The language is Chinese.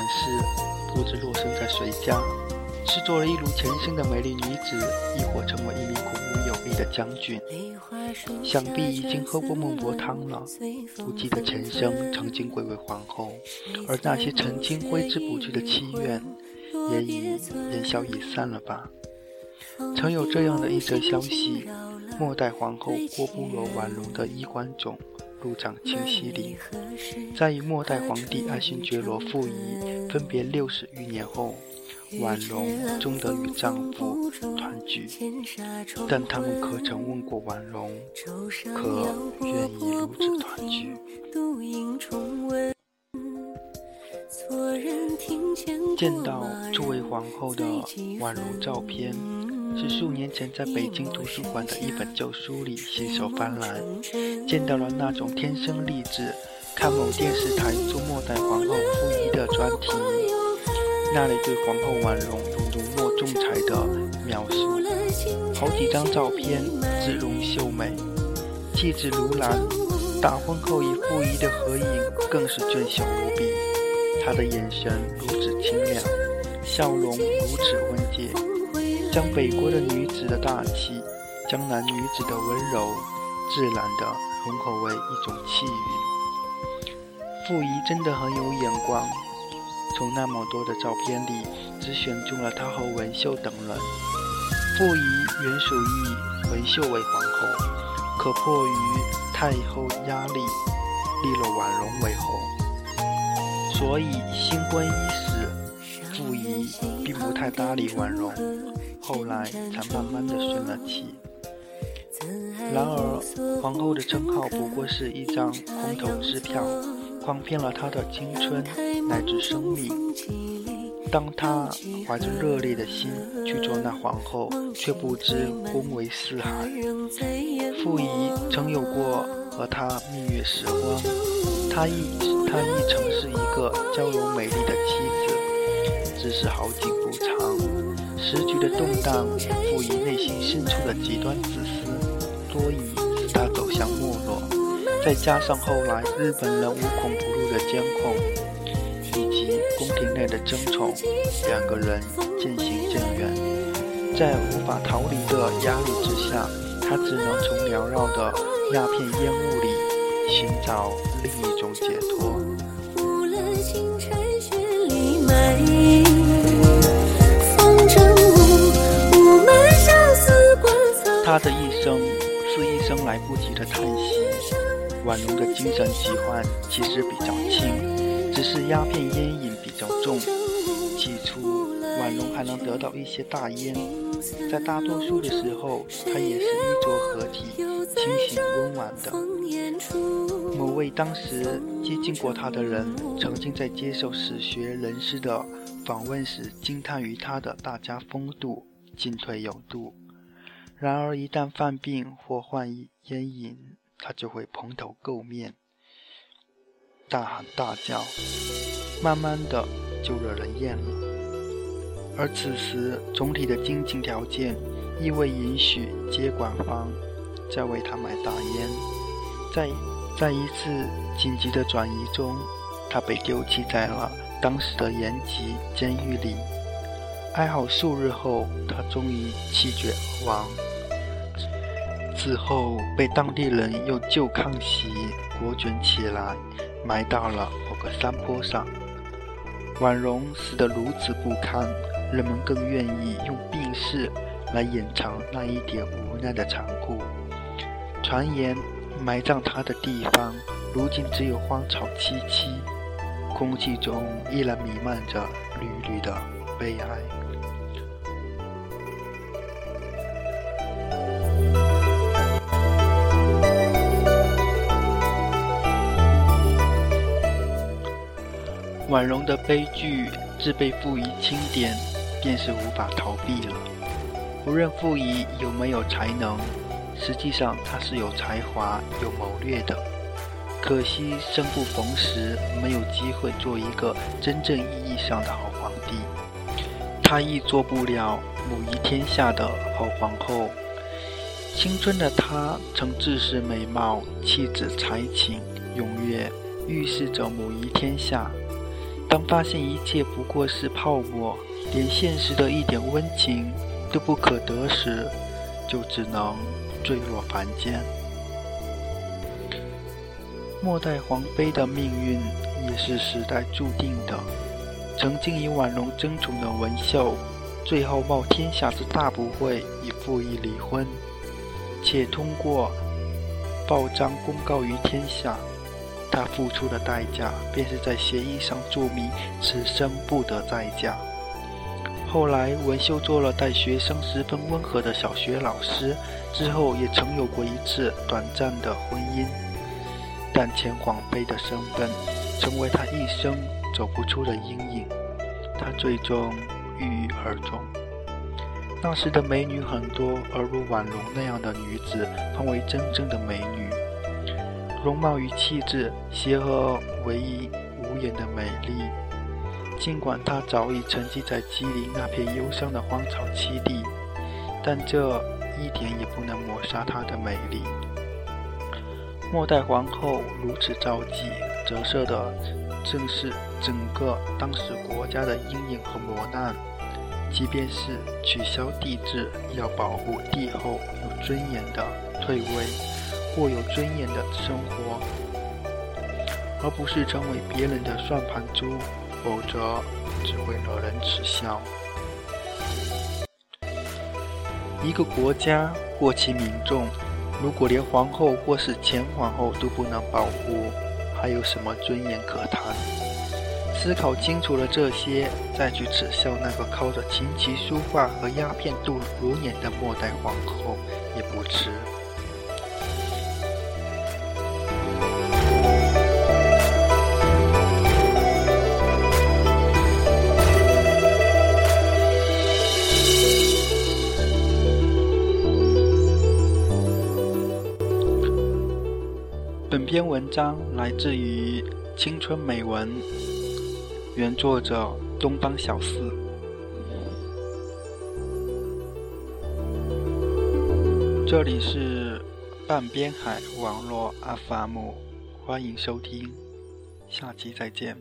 世，不知落生在谁家，是做了一如前生的美丽女子，亦或成为一名孔武有力的将军。想必已经喝过孟婆汤了，不记得前生曾经贵为皇后，而那些曾经挥之不去的祈愿，也已烟消云散了吧。曾有这样的一则消息：末代皇后郭不罗婉容的衣冠冢入葬清溪陵，在与末代皇帝爱新觉罗溥仪分别六十余年后，婉容终得与丈夫团聚。但他们可曾问过婉容，可愿意如此团聚？见到作为皇后的婉容照片。是数年前在北京图书馆的一本旧书里信手翻来，见到了那种天生丽质，看某电视台做末代皇后溥仪的专题，那里对皇后婉容用浓墨重彩的描述，好几张照片姿容秀美，气质如兰，大婚后与溥仪的合影更是俊秀无比，她的眼神如此清亮，笑容如此温洁。将北国的女子的大气，江南女子的温柔，自然地融合为一种气韵。傅仪真的很有眼光，从那么多的照片里，只选中了她和文秀等人。傅仪原属意文秀为皇后，可迫于太后压力，立了婉容为后，所以新婚伊始，傅仪并不太搭理婉容。后来才慢慢的顺了气。然而，皇后的称号不过是一张空头支票，诓骗了她的青春乃至生命。当她怀着热烈的心去做那皇后，却不知宫闱四海。傅仪曾有过和她蜜月时光，她亦她亦曾是一个娇柔美丽的妻子，只是好景不长。时局的动荡，赋予内心深处的极端自私，多疑使他走向没落。再加上后来日本人无孔不入的监控，以及宫廷内的争宠，两个人渐行渐远。在无法逃离的压力之下，他只能从缭绕的鸦片烟雾里寻找另一种解脱。他的一生是一生来不及的叹息。婉容的精神疾患其实比较轻，只是鸦片烟瘾比较重。起初，婉容还能得到一些大烟，在大多数的时候，她也是衣着合体、清醒温婉的。某位当时接近过她的人，曾经在接受史学人士的访问时惊叹于她的大家风度，进退有度。然而，一旦犯病或患烟瘾，他就会蓬头垢面、大喊大叫，慢慢的就惹人厌了。而此时，总体的经济条件亦未允许接管方再为他买大烟。在在一次紧急的转移中，他被丢弃在了当时的延吉监狱里。哀嚎数日后，他终于气绝而亡。此后被当地人用旧炕席裹卷起来，埋到了某个山坡上。婉容死得如此不堪，人们更愿意用病逝来掩藏那一点无奈的残酷。传言埋葬他的地方，如今只有荒草萋萋，空气中依然弥漫着缕缕的悲哀。婉容的悲剧自被傅仪钦点，便是无法逃避了。无论傅仪有没有才能，实际上他是有才华、有谋略的。可惜生不逢时，没有机会做一个真正意义上的好皇帝。他亦做不了母仪天下的好皇后。青春的她曾自恃美貌、气质、才情、踊跃，预示着母仪天下。当发现一切不过是泡沫，连现实的一点温情都不可得时，就只能坠落凡间。末代皇妃的命运也是时代注定的。曾经与婉容争宠的文秀，最后冒天下之大不讳，与傅仪离婚，且通过报章公告于天下。他付出的代价，便是在协议上注明此生不得再嫁。后来，文秀做了待学生十分温和的小学老师，之后也曾有过一次短暂的婚姻。但前皇妃的身份，成为他一生走不出的阴影。他最终郁郁而终。那时的美女很多，而如婉容那样的女子，方为真正的美女。容貌与气质协和，唯一无言的美丽。尽管她早已沉寂在吉林那片忧伤的荒草栖地，但这一点也不能抹杀她的美丽。末代皇后如此着急，折射的正是整个当时国家的阴影和磨难。即便是取消帝制，要保护帝后有尊严的退位。过有尊严的生活，而不是成为别人的算盘珠，否则只会惹人耻笑。一个国家或其民众，如果连皇后或是前皇后都不能保护，还有什么尊严可谈？思考清楚了这些，再去耻笑那个靠着琴棋书画和鸦片度如年的末代皇后，也不迟。篇文章来自于《青春美文》，原作者东方小四。这里是半边海网络 FM，欢迎收听，下期再见。